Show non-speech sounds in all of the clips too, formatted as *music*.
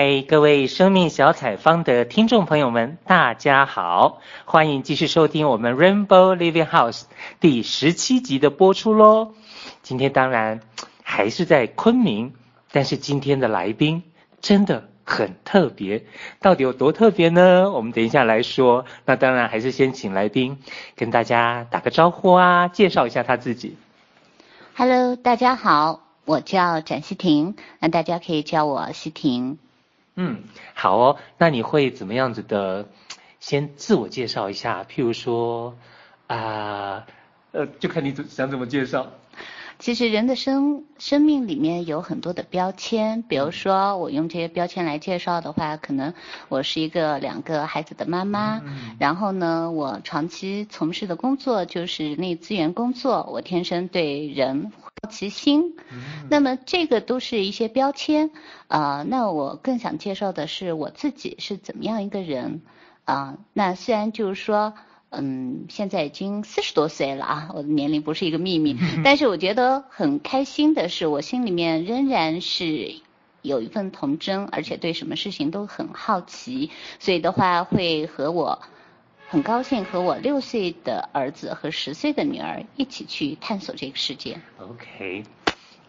嗨，各位生命小采方的听众朋友们，大家好，欢迎继续收听我们 Rainbow Living House 第十七集的播出喽。今天当然还是在昆明，但是今天的来宾真的很特别，到底有多特别呢？我们等一下来说。那当然还是先请来宾跟大家打个招呼啊，介绍一下他自己。Hello，大家好，我叫展希婷，那大家可以叫我希婷。嗯，好哦。那你会怎么样子的？先自我介绍一下，譬如说啊，呃，就看你怎想怎么介绍。其实人的生生命里面有很多的标签，比如说我用这些标签来介绍的话，可能我是一个两个孩子的妈妈，嗯、然后呢，我长期从事的工作就是人力资源工作，我天生对人好奇心，嗯、那么这个都是一些标签，啊、呃，那我更想介绍的是我自己是怎么样一个人，啊、呃，那虽然就是说。嗯，现在已经四十多岁了啊，我的年龄不是一个秘密，但是我觉得很开心的是，我心里面仍然是有一份童真，而且对什么事情都很好奇，所以的话会和我很高兴和我六岁的儿子和十岁的女儿一起去探索这个世界。OK。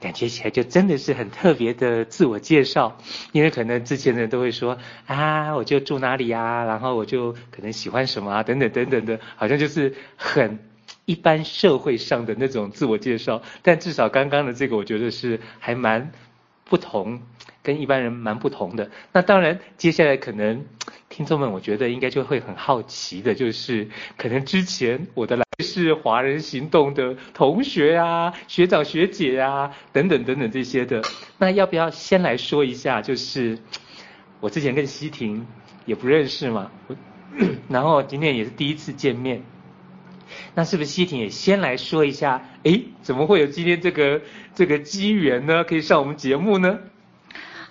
感觉起来就真的是很特别的自我介绍，因为可能之前的人都会说啊，我就住哪里呀，然后我就可能喜欢什么啊，等等等等的，好像就是很一般社会上的那种自我介绍。但至少刚刚的这个，我觉得是还蛮不同，跟一般人蛮不同的。那当然，接下来可能听众们，我觉得应该就会很好奇的，就是可能之前我的来。是华人行动的同学啊，学长学姐、啊，等等等等这些的。那要不要先来说一下？就是我之前跟西婷也不认识嘛，*clears throat* 然后今天也是第一次见面。那是不是西婷也先来说一下？诶，怎么会有今天这个这个机缘呢？可以上我们节目呢？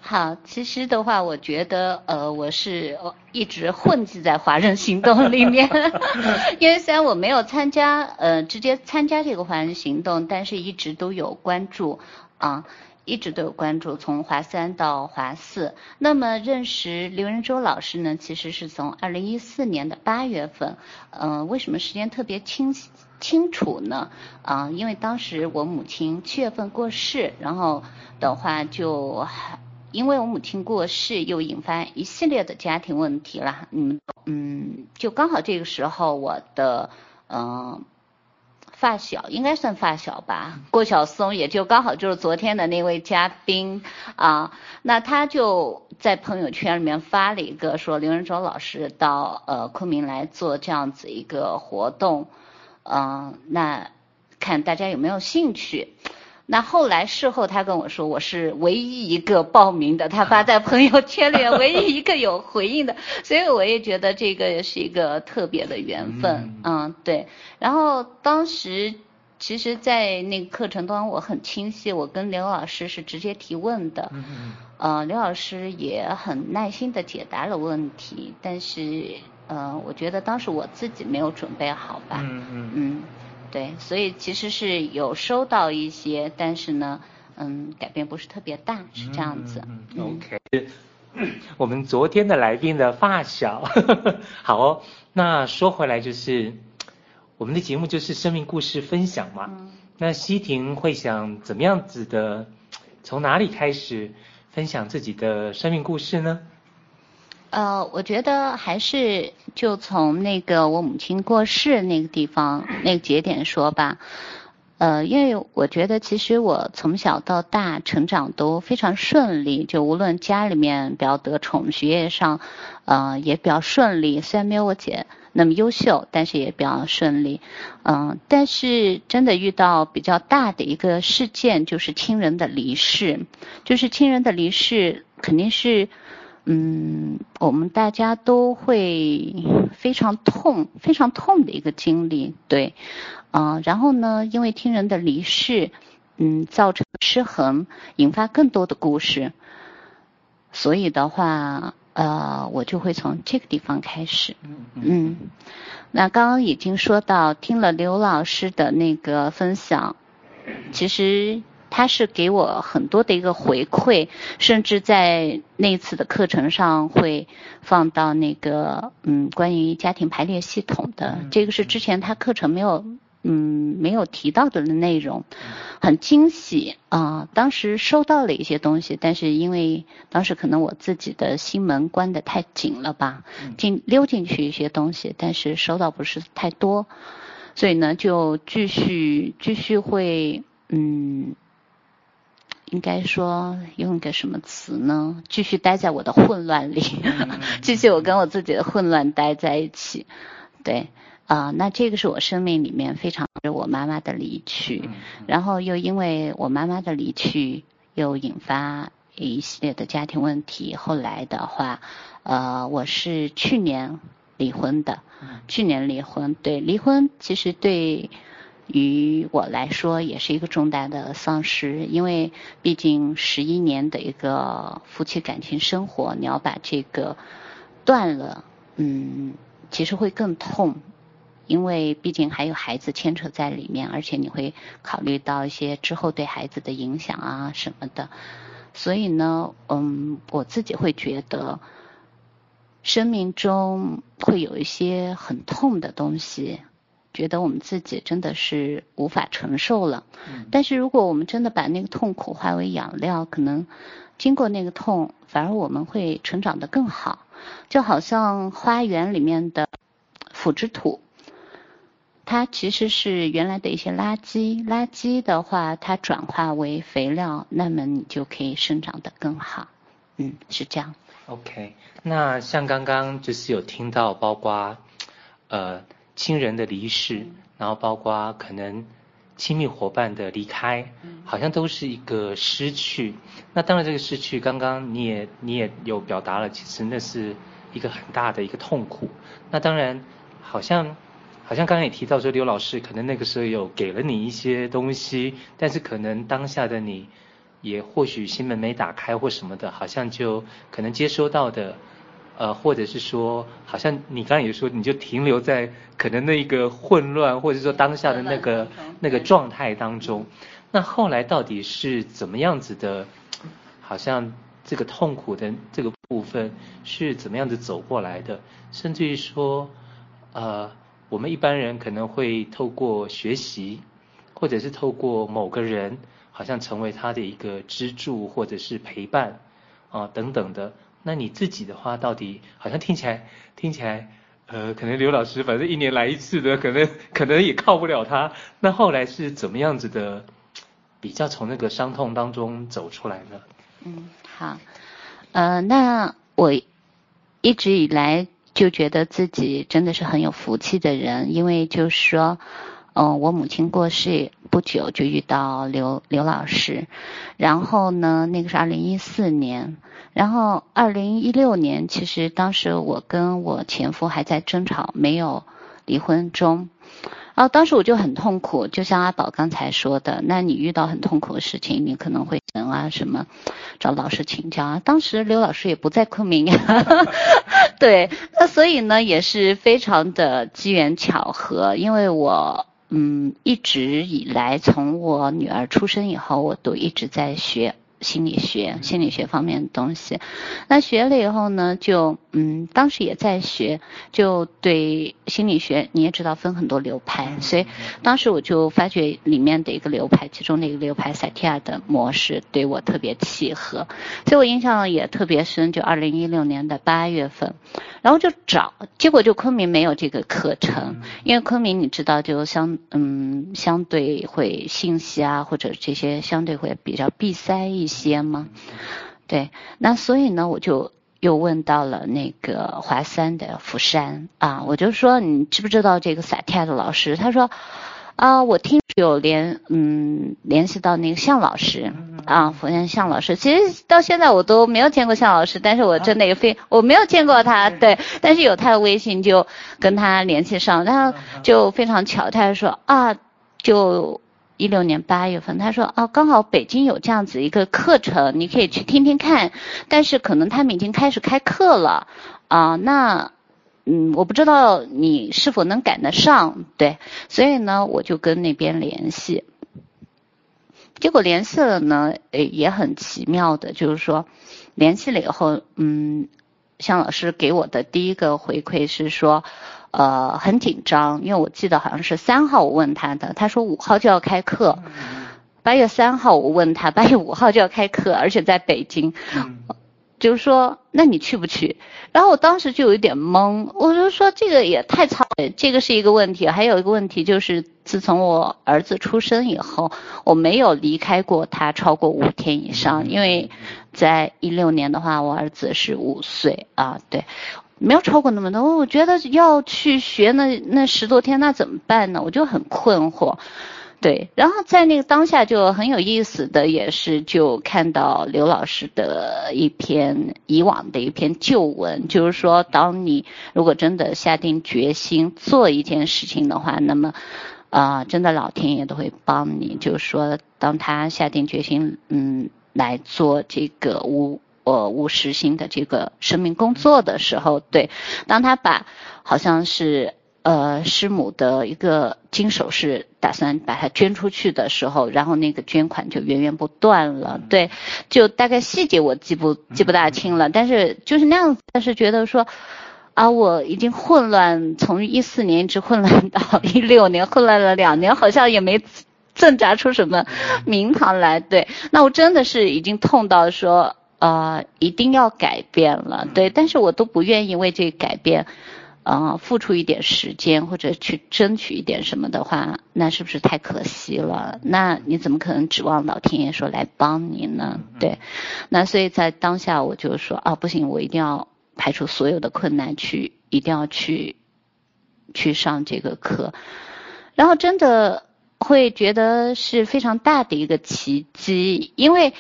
好，其实的话，我觉得，呃，我是一直混迹在华人行动里面，*laughs* 因为虽然我没有参加，呃，直接参加这个华人行动，但是一直都有关注，啊，一直都有关注，从华三到华四。那么认识刘仁洲老师呢，其实是从二零一四年的八月份，嗯、呃，为什么时间特别清清楚呢？啊，因为当时我母亲七月份过世，然后的话就。因为我母亲过世，又引发一系列的家庭问题了。嗯嗯，就刚好这个时候，我的嗯、呃、发小，应该算发小吧，郭晓松，也就刚好就是昨天的那位嘉宾啊。那他就在朋友圈里面发了一个，说刘仁洲老师到呃昆明来做这样子一个活动，嗯、呃，那看大家有没有兴趣。那后来事后他跟我说，我是唯一一个报名的，他发在朋友圈里唯一一个有回应的，所以我也觉得这个也是一个特别的缘分，嗯，嗯，对。然后当时其实，在那个课程当中，我很清晰，我跟刘老师是直接提问的，嗯，呃，刘老师也很耐心的解答了问题，但是，呃，我觉得当时我自己没有准备好吧，嗯。嗯。嗯对，所以其实是有收到一些，但是呢，嗯，改变不是特别大，是这样子。嗯嗯、OK，*coughs* 我们昨天的来宾的发小，呵 *laughs* 呵好哦。那说回来就是，我们的节目就是生命故事分享嘛。嗯、那西婷会想怎么样子的，从哪里开始分享自己的生命故事呢？呃，我觉得还是就从那个我母亲过世那个地方那个节点说吧。呃，因为我觉得其实我从小到大成长都非常顺利，就无论家里面比较得宠，学业上呃也比较顺利。虽然没有我姐那么优秀，但是也比较顺利。嗯、但是真的遇到比较大的一个事件，就是亲人的离世，就是亲人的离世肯定是。嗯，我们大家都会非常痛、非常痛的一个经历，对，啊、呃，然后呢，因为亲人的离世，嗯，造成失衡，引发更多的故事，所以的话，呃，我就会从这个地方开始，嗯，那刚刚已经说到，听了刘老师的那个分享，其实他是给我很多的一个回馈，甚至在那次的课程上会放到那个嗯关于家庭排列系统的，这个是之前他课程没有嗯没有提到的内容，很惊喜啊！当时收到了一些东西，但是因为当时可能我自己的心门关得太紧了吧，进溜进去一些东西，但是收到不是太多，所以呢就继续继续会嗯。应该说用一个什么词呢？继续待在我的混乱里，*laughs* 继续我跟我自己的混乱待在一起。对，啊、呃，那这个是我生命里面非常是我妈妈的离去，然后又因为我妈妈的离去，又引发一系列的家庭问题。后来的话，呃，我是去年离婚的，去年离婚。对，离婚其实对。于我来说也是一个重大的丧失，因为毕竟十一年的一个夫妻感情生活，你要把这个断了，嗯，其实会更痛，因为毕竟还有孩子牵扯在里面，而且你会考虑到一些之后对孩子的影响啊什么的，所以呢，嗯，我自己会觉得生命中会有一些很痛的东西。觉得我们自己真的是无法承受了，但是如果我们真的把那个痛苦化为养料，可能经过那个痛，反而我们会成长得更好。就好像花园里面的腐殖土，它其实是原来的一些垃圾，垃圾的话它转化为肥料，那么你就可以生长得更好。嗯，是这样。OK，那像刚刚就是有听到，包括呃。亲人的离世，然后包括可能亲密伙伴的离开，好像都是一个失去。那当然，这个失去，刚刚你也你也有表达了，其实那是一个很大的一个痛苦。那当然，好像好像刚刚也提到说，刘老师可能那个时候有给了你一些东西，但是可能当下的你也或许心门没打开或什么的，好像就可能接收到的。呃，或者是说，好像你刚刚也说，你就停留在可能那一个混乱，或者说当下的那个那个状态当中。那后来到底是怎么样子的？好像这个痛苦的这个部分是怎么样子走过来的？甚至于说，呃，我们一般人可能会透过学习，或者是透过某个人，好像成为他的一个支柱，或者是陪伴啊、呃、等等的。那你自己的话，到底好像听起来听起来，呃，可能刘老师反正一年来一次的，可能 *laughs* 可能也靠不了他。那后来是怎么样子的，比较从那个伤痛当中走出来呢？嗯，好，呃，那我一直以来就觉得自己真的是很有福气的人，因为就是说。嗯，我母亲过世不久就遇到刘刘老师，然后呢，那个是二零一四年，然后二零一六年，其实当时我跟我前夫还在争吵，没有离婚中，然后当时我就很痛苦，就像阿宝刚才说的，那你遇到很痛苦的事情，你可能会人啊什么找老师请教啊，当时刘老师也不在昆明呀，*laughs* 对，那所以呢也是非常的机缘巧合，因为我。嗯，一直以来，从我女儿出生以后，我都一直在学。心理学、心理学方面的东西，那学了以后呢，就嗯，当时也在学，就对心理学你也知道分很多流派，所以当时我就发觉里面的一个流派，其中的一个流派萨提亚的模式对我特别契合，所以我印象也特别深。就二零一六年的八月份，然后就找，结果就昆明没有这个课程，因为昆明你知道就相嗯相对会信息啊或者这些相对会比较闭塞一些。些吗？对，那所以呢，我就又问到了那个华山的福山啊，我就说你知不知道这个萨提亚的老师？他说啊，我听有联嗯联系到那个向老师啊，福山向老师。其实到现在我都没有见过向老师，但是我真的也非我没有见过他，对，但是有他的微信就跟他联系上，然后就非常巧，他就说啊就。一六年八月份，他说啊，刚好北京有这样子一个课程，你可以去听听看。但是可能他们已经开始开课了啊，那嗯，我不知道你是否能赶得上，对，所以呢，我就跟那边联系。结果联系了呢，诶，也很奇妙的，就是说联系了以后，嗯，向老师给我的第一个回馈是说，呃，很紧张，因为我记得好像是三号我问他的，他说五号就要开课，八月三号我问他，八月五号就要开课，而且在北京。就是说，那你去不去？然后我当时就有一点懵，我就说这个也太操，这个是一个问题。还有一个问题就是，自从我儿子出生以后，我没有离开过他超过五天以上，因为在一六年的话，我儿子是五岁啊，对，没有超过那么多。我觉得要去学那那十多天，那怎么办呢？我就很困惑。对，然后在那个当下就很有意思的，也是就看到刘老师的一篇以往的一篇旧文，就是说，当你如果真的下定决心做一件事情的话，那么，啊、真的老天爷都会帮你。就是说，当他下定决心，嗯，来做这个无呃无实行的这个生命工作的时候，对，当他把好像是。呃，师母的一个金首饰，打算把它捐出去的时候，然后那个捐款就源源不断了。对，就大概细节我记不记不大清了，但是就是那样子。但是觉得说，啊，我已经混乱，从一四年一直混乱到一六年，混乱了两年，好像也没挣扎出什么名堂来。对，那我真的是已经痛到说，呃，一定要改变了。对，但是我都不愿意为这个改变。啊、呃，付出一点时间或者去争取一点什么的话，那是不是太可惜了？那你怎么可能指望老天爷说来帮你呢？对，那所以在当下我就说啊，不行，我一定要排除所有的困难去，一定要去去上这个课，然后真的会觉得是非常大的一个奇迹，因为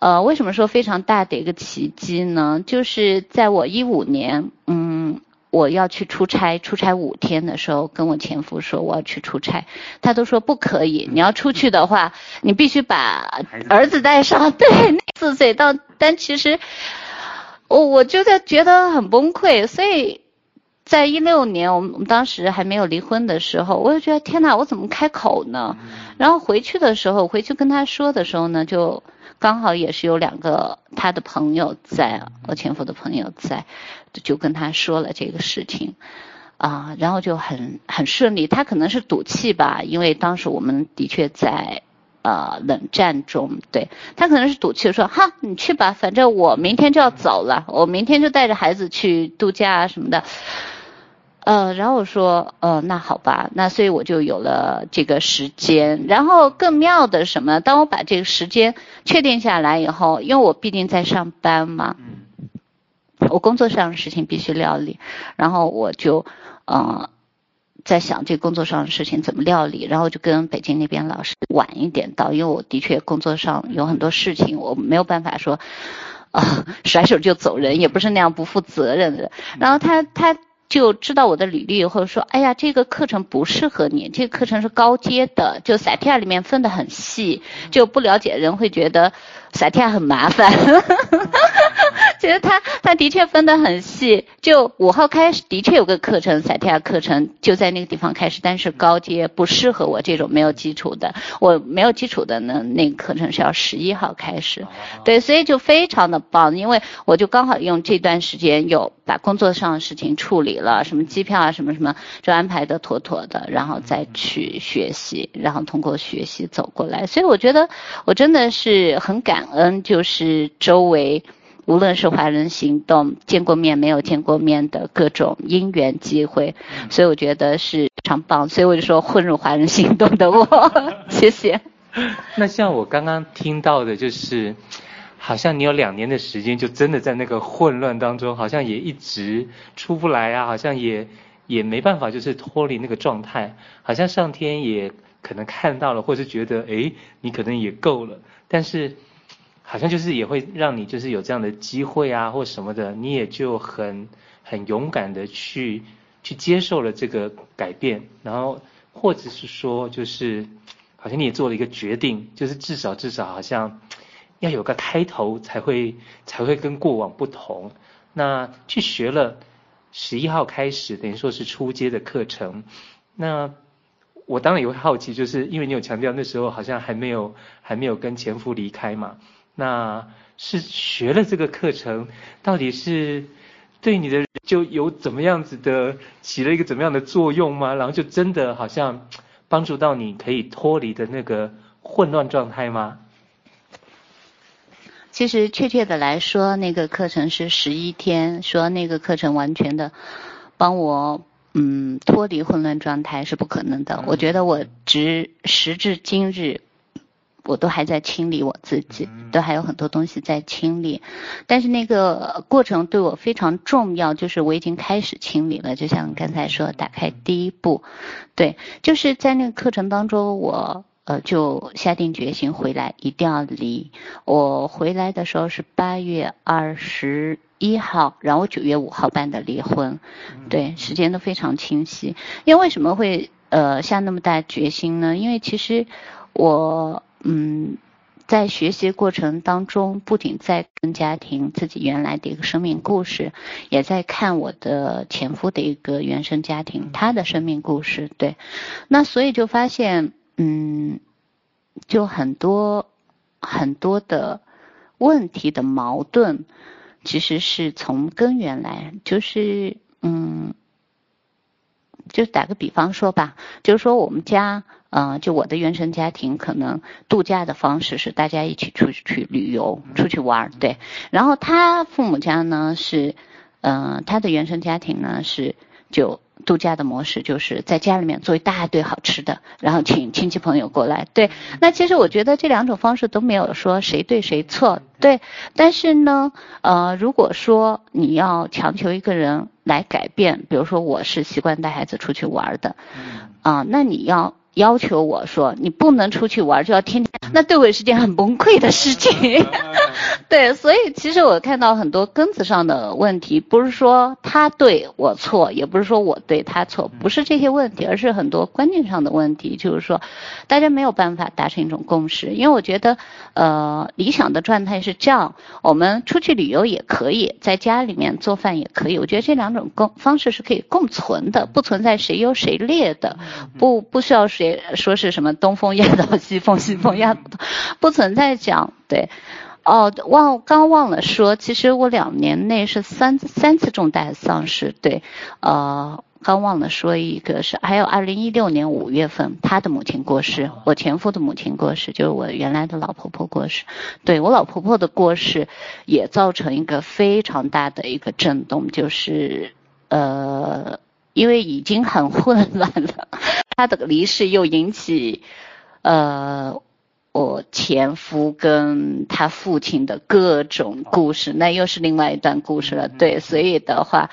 呃，为什么说非常大的一个奇迹呢？就是在我一五年，嗯。我要去出差，出差五天的时候，跟我前夫说我要去出差，他都说不可以。你要出去的话，你必须把儿子带上。*laughs* 对，四岁到，但其实我我就在觉得很崩溃。所以在一六年，我们我们当时还没有离婚的时候，我就觉得天哪，我怎么开口呢？然后回去的时候，回去跟他说的时候呢，就。刚好也是有两个他的朋友在，我前夫的朋友在，就跟他说了这个事情，啊，然后就很很顺利。他可能是赌气吧，因为当时我们的确在呃冷战中，对，他可能是赌气说，哈，你去吧，反正我明天就要走了，我明天就带着孩子去度假啊什么的。呃，然后我说，呃，那好吧，那所以我就有了这个时间。然后更妙的什么？当我把这个时间确定下来以后，因为我毕竟在上班嘛，我工作上的事情必须料理，然后我就，呃，在想这个工作上的事情怎么料理。然后就跟北京那边老师晚一点到，因为我的确工作上有很多事情，我没有办法说，啊、呃，甩手就走人，也不是那样不负责任的。然后他他。就知道我的履历以后说，哎呀，这个课程不适合你，这个课程是高阶的，就 SAT 里面分得很细，就不了解人会觉得 SAT 很麻烦。*laughs* 其实他他的确分得很细，就五号开始的确有个课程，萨提亚课程就在那个地方开始，但是高阶不适合我这种没有基础的，我没有基础的呢，那个课程是要十一号开始，对，所以就非常的棒，因为我就刚好用这段时间有把工作上的事情处理了，什么机票啊，什么什么，就安排的妥妥的，然后再去学习，然后通过学习走过来。所以我觉得我真的是很感恩，就是周围无论是华人行动见过面没有见过面的各种因缘机会，所以我觉得是非常棒。所以我就说混入华人行动的我，*laughs* 谢谢。*laughs* 那像我刚刚听到的，就是。好像你有两年的时间，就真的在那个混乱当中，好像也一直出不来啊，好像也也没办法，就是脱离那个状态。好像上天也可能看到了，或是觉得，哎，你可能也够了。但是，好像就是也会让你就是有这样的机会啊，或什么的，你也就很很勇敢的去去接受了这个改变，然后或者是说，就是好像你也做了一个决定，就是至少至少好像。要有个开头才会才会跟过往不同。那去学了十一号开始，等于说是初阶的课程。那我当然也会好奇，就是因为你有强调那时候好像还没有还没有跟前夫离开嘛，那是学了这个课程，到底是对你的就有怎么样子的起了一个怎么样的作用吗？然后就真的好像帮助到你可以脱离的那个混乱状态吗？其实确切的来说，那个课程是十一天，说那个课程完全的帮我。嗯，脱离混乱状态是不可能的。我觉得我直时至今日，我都还在清理我自己，都还有很多东西在清理。但是那个过程对我非常重要，就是我已经开始清理了。就像刚才说，打开第一步，对，就是在那个课程当中，我呃就下定决心回来，一定要离。我回来的时候是八月二十。一号，然后九月五号办的离婚，对，时间都非常清晰。因为为什么会呃下那么大决心呢？因为其实我嗯在学习过程当中，不仅在跟家庭自己原来的一个生命故事，也在看我的前夫的一个原生家庭他的生命故事。对，那所以就发现嗯，就很多很多的问题的矛盾。其实是从根源来，就是嗯，就打个比方说吧，就是说我们家，嗯、呃，就我的原生家庭，可能度假的方式是大家一起出去旅游，出去玩，对。然后他父母家呢是，嗯、呃，他的原生家庭呢是就。度假的模式就是在家里面做一大堆好吃的，然后请亲戚朋友过来。对，那其实我觉得这两种方式都没有说谁对谁错。对，但是呢，呃，如果说你要强求一个人来改变，比如说我是习惯带孩子出去玩的，啊、呃，那你要要求我说你不能出去玩，就要天天，那对我也是件很崩溃的事情。*laughs* 对，所以其实我看到很多根子上的问题，不是说他对我错，也不是说我对他错，不是这些问题，而是很多观念上的问题。就是说，大家没有办法达成一种共识。因为我觉得，呃，理想的状态是这样：我们出去旅游也可以，在家里面做饭也可以。我觉得这两种共方式是可以共存的，不存在谁优谁劣的，不不需要谁说是什么东风压倒西风，西风压不存在讲对。哦，忘刚忘了说，其实我两年内是三三次重大丧失，对，呃，刚忘了说一个是，还有二零一六年五月份他的母亲过世，我前夫的母亲过世，就是我原来的老婆婆过世，对，我老婆婆的过世也造成一个非常大的一个震动，就是呃，因为已经很混乱了，*laughs* 他的离世又引起呃。我前夫跟他父亲的各种故事，那又是另外一段故事了。对，所以的话，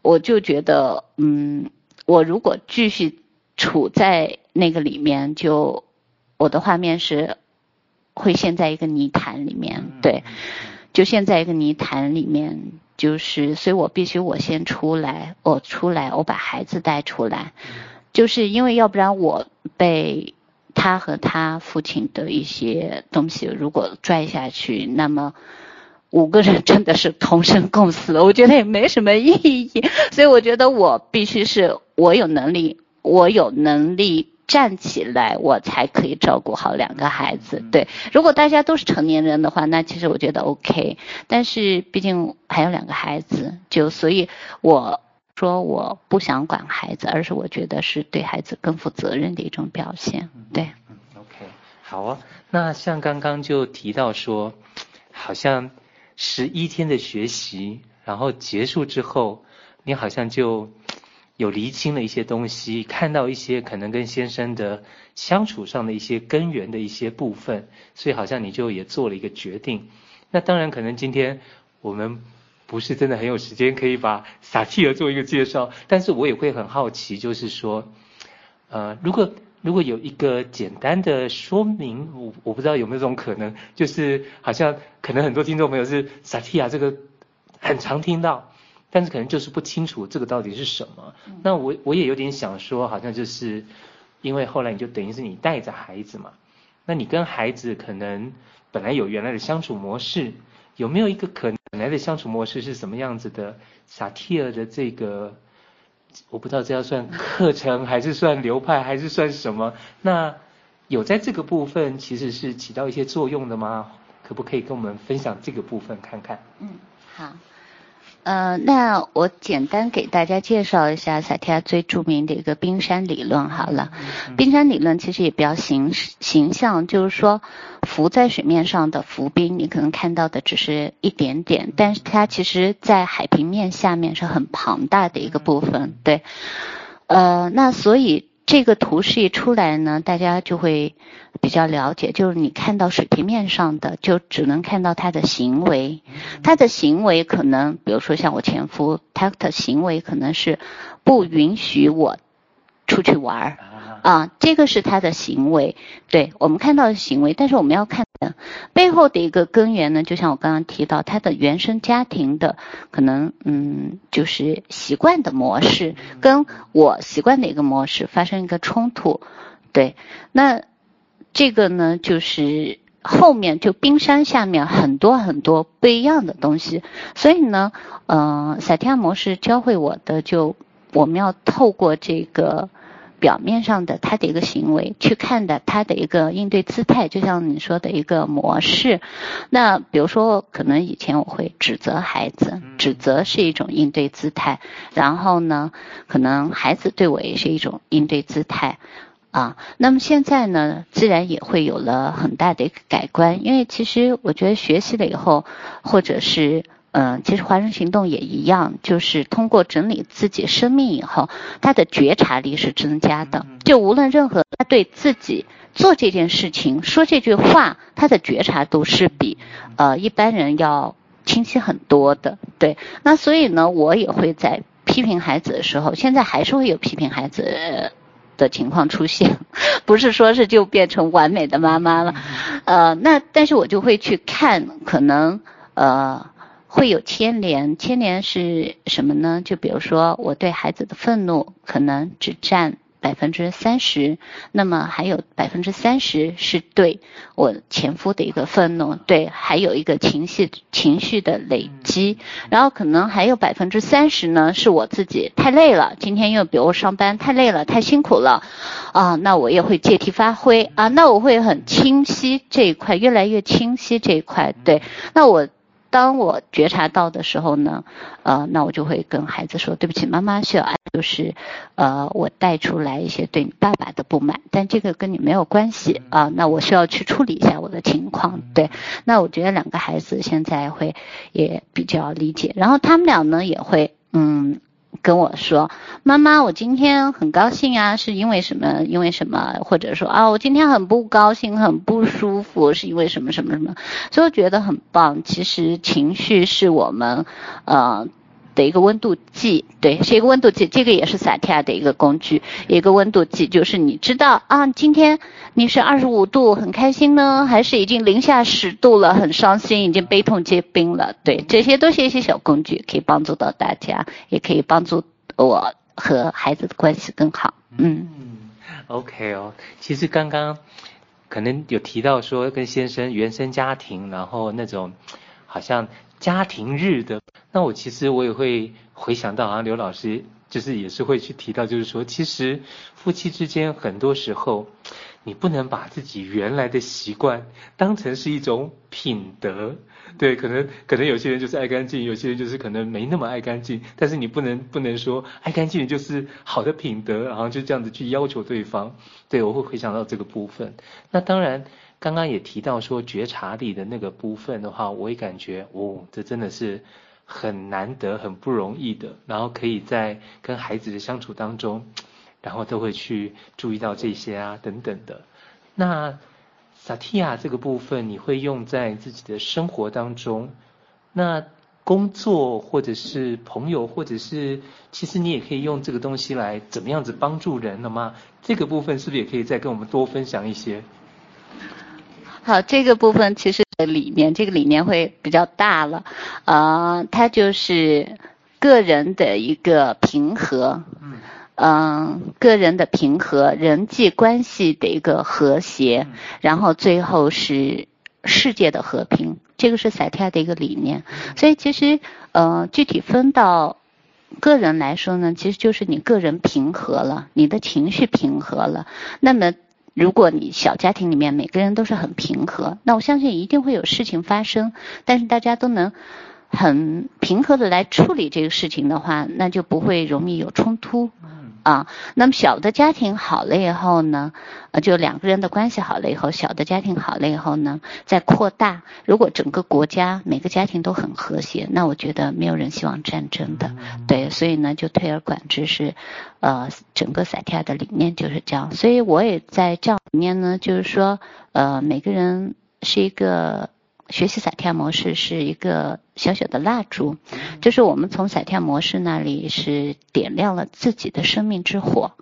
我就觉得，嗯，我如果继续处在那个里面，就我的画面是会陷在一个泥潭里面，对，就陷在一个泥潭里面，就是，所以我必须我先出来，我出来，我把孩子带出来，就是因为要不然我被。他和他父亲的一些东西，如果拽下去，那么五个人真的是同生共死了，我觉得也没什么意义。*laughs* 所以我觉得我必须是我有能力，我有能力站起来，我才可以照顾好两个孩子。对，如果大家都是成年人的话，那其实我觉得 OK。但是毕竟还有两个孩子，就所以我。说我不想管孩子，而是我觉得是对孩子更负责任的一种表现。对，嗯，OK，好啊。那像刚刚就提到说，好像十一天的学习，然后结束之后，你好像就有厘清了一些东西，看到一些可能跟先生的相处上的一些根源的一些部分，所以好像你就也做了一个决定。那当然，可能今天我们。不是真的很有时间可以把萨提尔做一个介绍，但是我也会很好奇，就是说，呃，如果如果有一个简单的说明，我我不知道有没有这种可能，就是好像可能很多听众朋友是萨提亚这个很常听到，但是可能就是不清楚这个到底是什么。那我我也有点想说，好像就是因为后来你就等于是你带着孩子嘛，那你跟孩子可能本来有原来的相处模式，有没有一个可能？本来的相处模式是什么样子的？萨提尔的这个我不知道这要算课程还是算流派还是算什么？那有在这个部分其实是起到一些作用的吗？可不可以跟我们分享这个部分看看？嗯，好。呃，那我简单给大家介绍一下萨提亚最著名的一个冰山理论好了。冰山理论其实也比较形形象，就是说浮在水面上的浮冰，你可能看到的只是一点点，但是它其实在海平面下面是很庞大的一个部分。对，呃，那所以。这个图示一出来呢，大家就会比较了解，就是你看到水平面上的，就只能看到他的行为，他的行为可能，比如说像我前夫，他的行为可能是不允许我出去玩儿。啊，这个是他的行为，对，我们看到的行为，但是我们要看的背后的一个根源呢，就像我刚刚提到，他的原生家庭的可能，嗯，就是习惯的模式，跟我习惯的一个模式发生一个冲突，对，那这个呢，就是后面就冰山下面很多很多不一样的东西，所以呢，嗯、呃，萨提亚模式教会我的就我们要透过这个。表面上的他的一个行为去看的他的一个应对姿态，就像你说的一个模式。那比如说，可能以前我会指责孩子，指责是一种应对姿态。然后呢，可能孩子对我也是一种应对姿态啊。那么现在呢，自然也会有了很大的一个改观，因为其实我觉得学习了以后，或者是。嗯，其实华人行动也一样，就是通过整理自己生命以后，他的觉察力是增加的。就无论任何他对自己做这件事情、说这句话，他的觉察度是比呃一般人要清晰很多的。对，那所以呢，我也会在批评孩子的时候，现在还是会有批评孩子的情况出现，*laughs* 不是说是就变成完美的妈妈了。呃，那但是我就会去看，可能呃。会有牵连，牵连是什么呢？就比如说，我对孩子的愤怒可能只占百分之三十，那么还有百分之三十是对我前夫的一个愤怒，对，还有一个情绪情绪的累积，然后可能还有百分之三十呢，是我自己太累了，今天又比如上班太累了，太辛苦了，啊，那我也会借题发挥啊，那我会很清晰这一块，越来越清晰这一块，对，那我。当我觉察到的时候呢，呃，那我就会跟孩子说：“对不起，妈妈需要爱，就是，呃，我带出来一些对你爸爸的不满，但这个跟你没有关系啊，呃，那我需要去处理一下我的情况。”对，那我觉得两个孩子现在会也比较理解，然后他们俩呢也会，嗯。跟我说，妈妈，我今天很高兴啊，是因为什么？因为什么？或者说啊，我今天很不高兴，很不舒服，是因为什么什么什么？所以我觉得很棒。其实情绪是我们呃的一个温度计，对，是一个温度计。这个也是萨提亚的一个工具，一个温度计，就是你知道啊，今天你是二十五度，很开心呢，还是已经零下十度了，很伤心，已经悲痛结冰了？对，这些都是一些小工具，可以帮助到大家，也可以帮助我和孩子的关系更好。嗯，嗯，OK 哦，其实刚刚可能有提到说跟先生原生家庭，然后那种好像。家庭日的，那我其实我也会回想到，好像刘老师就是也是会去提到，就是说，其实夫妻之间很多时候，你不能把自己原来的习惯当成是一种品德，对，可能可能有些人就是爱干净，有些人就是可能没那么爱干净，但是你不能不能说爱干净就是好的品德，然后就这样子去要求对方，对，我会回想到这个部分，那当然。刚刚也提到说觉察力的那个部分的话，我也感觉哦，这真的是很难得、很不容易的。然后可以在跟孩子的相处当中，然后都会去注意到这些啊等等的。那萨提亚这个部分，你会用在自己的生活当中？那工作或者是朋友，或者是其实你也可以用这个东西来怎么样子帮助人了吗？这个部分是不是也可以再跟我们多分享一些？好，这个部分其实理念，这个理念会比较大了，呃，它就是个人的一个平和，嗯、个人的平和，人际关系的一个和谐，然后最后是世界的和平，这个是赛提亚的一个理念。所以其实，呃，具体分到个人来说呢，其实就是你个人平和了，你的情绪平和了。那么，如果你小家庭里面每个人都是很平和，那我相信一定会有事情发生，但是大家都能很平和的来处理这个事情的话，那就不会容易有冲突。啊，那么小的家庭好了以后呢，呃，就两个人的关系好了以后，小的家庭好了以后呢，再扩大。如果整个国家每个家庭都很和谐，那我觉得没有人希望战争的。对，所以呢，就推而广之是，呃，整个萨提亚的理念就是这样。所以我也在这样里面呢，就是说，呃，每个人是一个。学习彩跳模式是一个小小的蜡烛，就是我们从彩跳模式那里是点亮了自己的生命之火，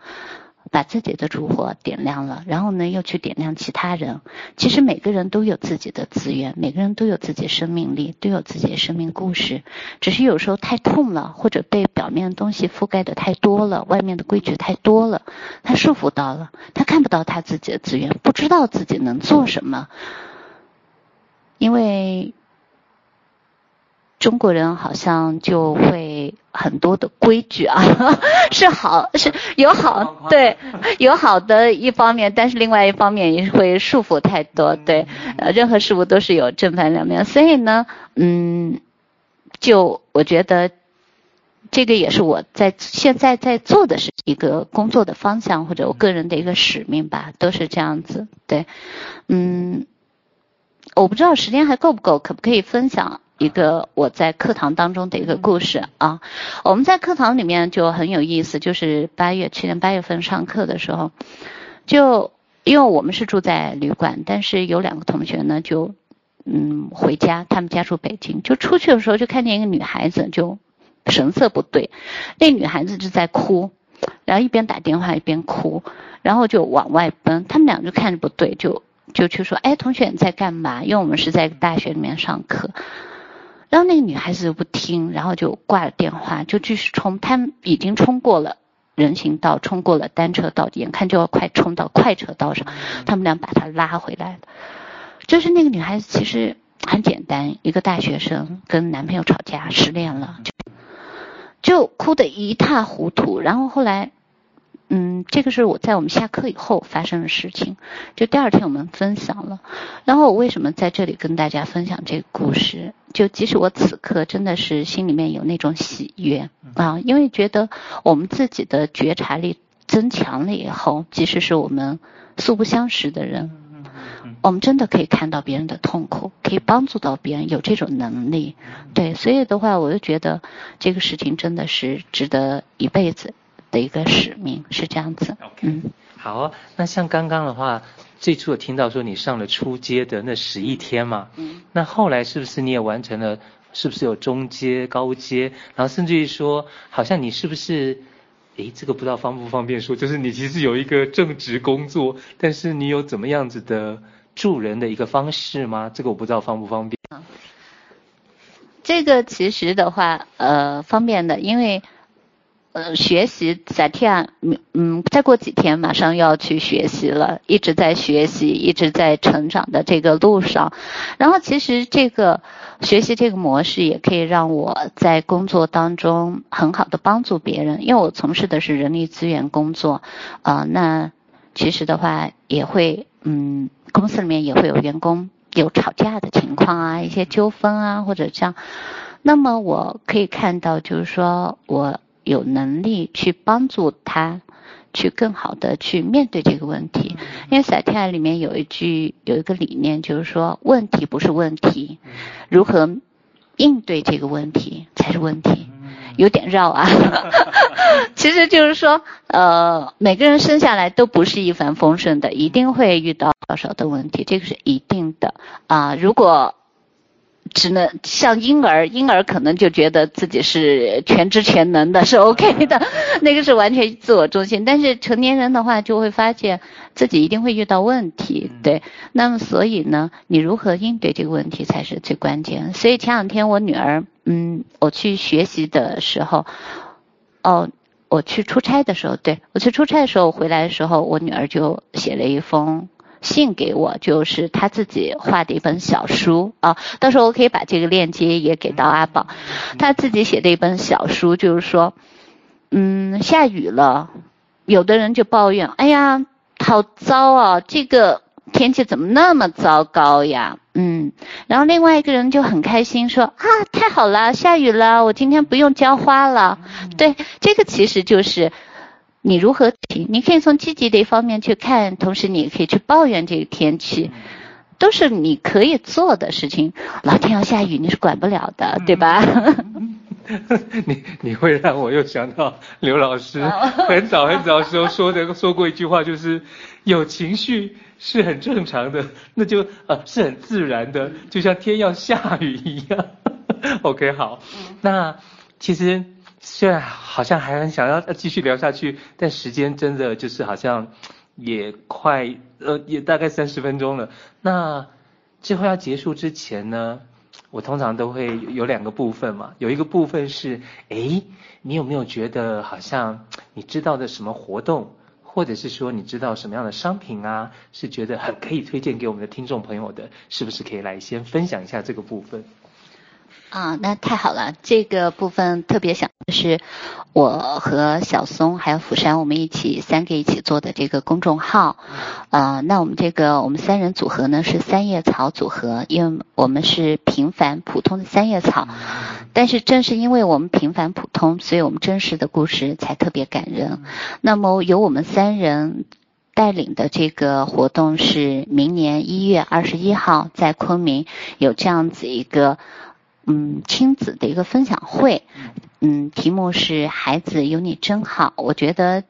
把自己的烛火点亮了，然后呢又去点亮其他人。其实每个人都有自己的资源，每个人都有自己生命力，都有自己的生命故事。只是有时候太痛了，或者被表面的东西覆盖的太多了，外面的规矩太多了，他束缚到了，他看不到他自己的资源，不知道自己能做什么。因为中国人好像就会很多的规矩啊，*laughs* 是好是有好对有好的一方面，但是另外一方面也会束缚太多，对，呃，任何事物都是有正反两面，所以呢，嗯，就我觉得这个也是我在现在在做的是一个工作的方向，或者我个人的一个使命吧，都是这样子，对，嗯。我不知道时间还够不够，可不可以分享一个我在课堂当中的一个故事啊？我们在课堂里面就很有意思，就是八月去年八月份上课的时候，就因为我们是住在旅馆，但是有两个同学呢就嗯回家，他们家住北京，就出去的时候就看见一个女孩子就神色不对，那女孩子就在哭，然后一边打电话一边哭，然后就往外奔，他们俩就看着不对就。就去说，哎，同学你在干嘛？因为我们是在大学里面上课，然后那个女孩子就不听，然后就挂了电话，就继续冲。他已经冲过了人行道，冲过了单车道，眼看就要快冲到快车道上，他们俩把她拉回来了。就是那个女孩子其实很简单，一个大学生跟男朋友吵架，失恋了，就就哭得一塌糊涂。然后后来。嗯，这个是我在我们下课以后发生的事情，就第二天我们分享了。然后我为什么在这里跟大家分享这个故事？就即使我此刻真的是心里面有那种喜悦啊，因为觉得我们自己的觉察力增强了以后，即使是我们素不相识的人，我们真的可以看到别人的痛苦，可以帮助到别人，有这种能力。对，所以的话，我就觉得这个事情真的是值得一辈子。的一个使命是这样子.嗯，好啊，那像刚刚的话，最初我听到说你上了初阶的那十一天嘛，嗯，那后来是不是你也完成了？是不是有中阶、高阶？然后甚至于说，好像你是不是？诶，这个不知道方不方便说，就是你其实有一个正职工作，但是你有怎么样子的助人的一个方式吗？这个我不知道方不方便。这个其实的话，呃，方便的，因为。呃，学习萨提亚，嗯，再过几天马上要去学习了，一直在学习，一直在成长的这个路上。然后其实这个学习这个模式也可以让我在工作当中很好的帮助别人，因为我从事的是人力资源工作，啊、那其实的话也会，嗯，公司里面也会有员工有吵架的情况啊，一些纠纷啊，或者这样。那么我可以看到，就是说我。有能力去帮助他，去更好的去面对这个问题。因为萨提亚里面有一句有一个理念，就是说问题不是问题，如何应对这个问题才是问题。有点绕啊，*laughs* 其实就是说，呃，每个人生下来都不是一帆风顺的，一定会遇到多少的问题，这个是一定的啊、呃。如果只能像婴儿，婴儿可能就觉得自己是全知全能的，是 *laughs* OK 的，*laughs* 那个是完全自我中心。但是成年人的话，就会发现自己一定会遇到问题，对。那么所以呢，你如何应对这个问题才是最关键。所以前两天我女儿，嗯，我去学习的时候，哦，我去出差的时候，对，我去出差的时候回来的时候，我女儿就写了一封。信给我，就是他自己画的一本小书啊，到时候我可以把这个链接也给到阿宝，他自己写的一本小书，就是说，嗯，下雨了，有的人就抱怨，哎呀，好糟啊，这个天气怎么那么糟糕呀？嗯，然后另外一个人就很开心说，啊，太好了，下雨了，我今天不用浇花了。对，这个其实就是。你如何提？你可以从积极的一方面去看，同时你也可以去抱怨这个天气，都是你可以做的事情。老天要下雨，你是管不了的，对吧？*laughs* 你你会让我又想到刘老师 *laughs* 很早很早的时候说的说过一句话，就是有情绪是很正常的，那就呃是很自然的，就像天要下雨一样。*laughs* OK，好，那其实。虽然好像还很想要继续聊下去，但时间真的就是好像也快呃也大概三十分钟了。那最后要结束之前呢，我通常都会有两个部分嘛，有一个部分是，诶，你有没有觉得好像你知道的什么活动，或者是说你知道什么样的商品啊，是觉得很可以推荐给我们的听众朋友的，是不是可以来先分享一下这个部分？啊，那太好了，这个部分特别想的是我和小松还有釜山我们一起三个一起做的这个公众号，呃，那我们这个我们三人组合呢是三叶草组合，因为我们是平凡普通的三叶草，但是正是因为我们平凡普通，所以我们真实的故事才特别感人。那么由我们三人带领的这个活动是明年一月二十一号在昆明有这样子一个。嗯，亲子的一个分享会，嗯，题目是“孩子有你真好”。我觉得，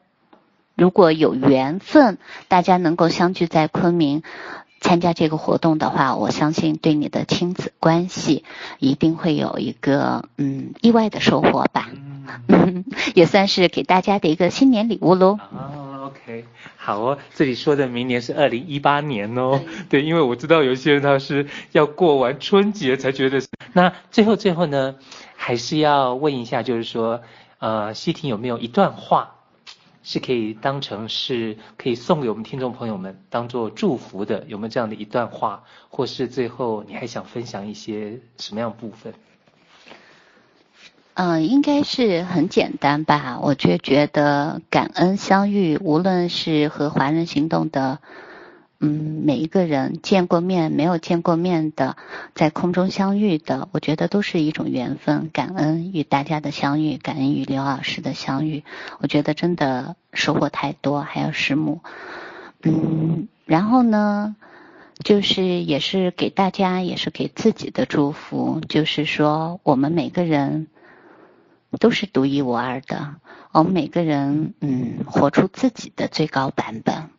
如果有缘分，大家能够相聚在昆明参加这个活动的话，我相信对你的亲子关系一定会有一个嗯意外的收获吧。嗯，*laughs* 也算是给大家的一个新年礼物喽。OK，好哦，这里说的明年是二零一八年哦。对，因为我知道有些人他是要过完春节才觉得。那最后最后呢，还是要问一下，就是说，呃，西婷有没有一段话是可以当成是可以送给我们听众朋友们当做祝福的？有没有这样的一段话？或是最后你还想分享一些什么样部分？嗯，应该是很简单吧。我就觉得感恩相遇，无论是和华人行动的，嗯，每一个人见过面没有见过面的，在空中相遇的，我觉得都是一种缘分。感恩与大家的相遇，感恩与刘老师的相遇，我觉得真的收获太多。还有师母，嗯，然后呢，就是也是给大家，也是给自己的祝福，就是说我们每个人。都是独一无二的，我们每个人，嗯，活出自己的最高版本，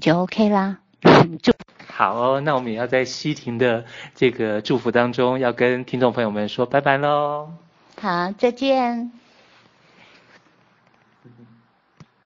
就 OK 啦。*laughs* 就好哦，那我们也要在西婷的这个祝福当中，要跟听众朋友们说拜拜喽。好，再见。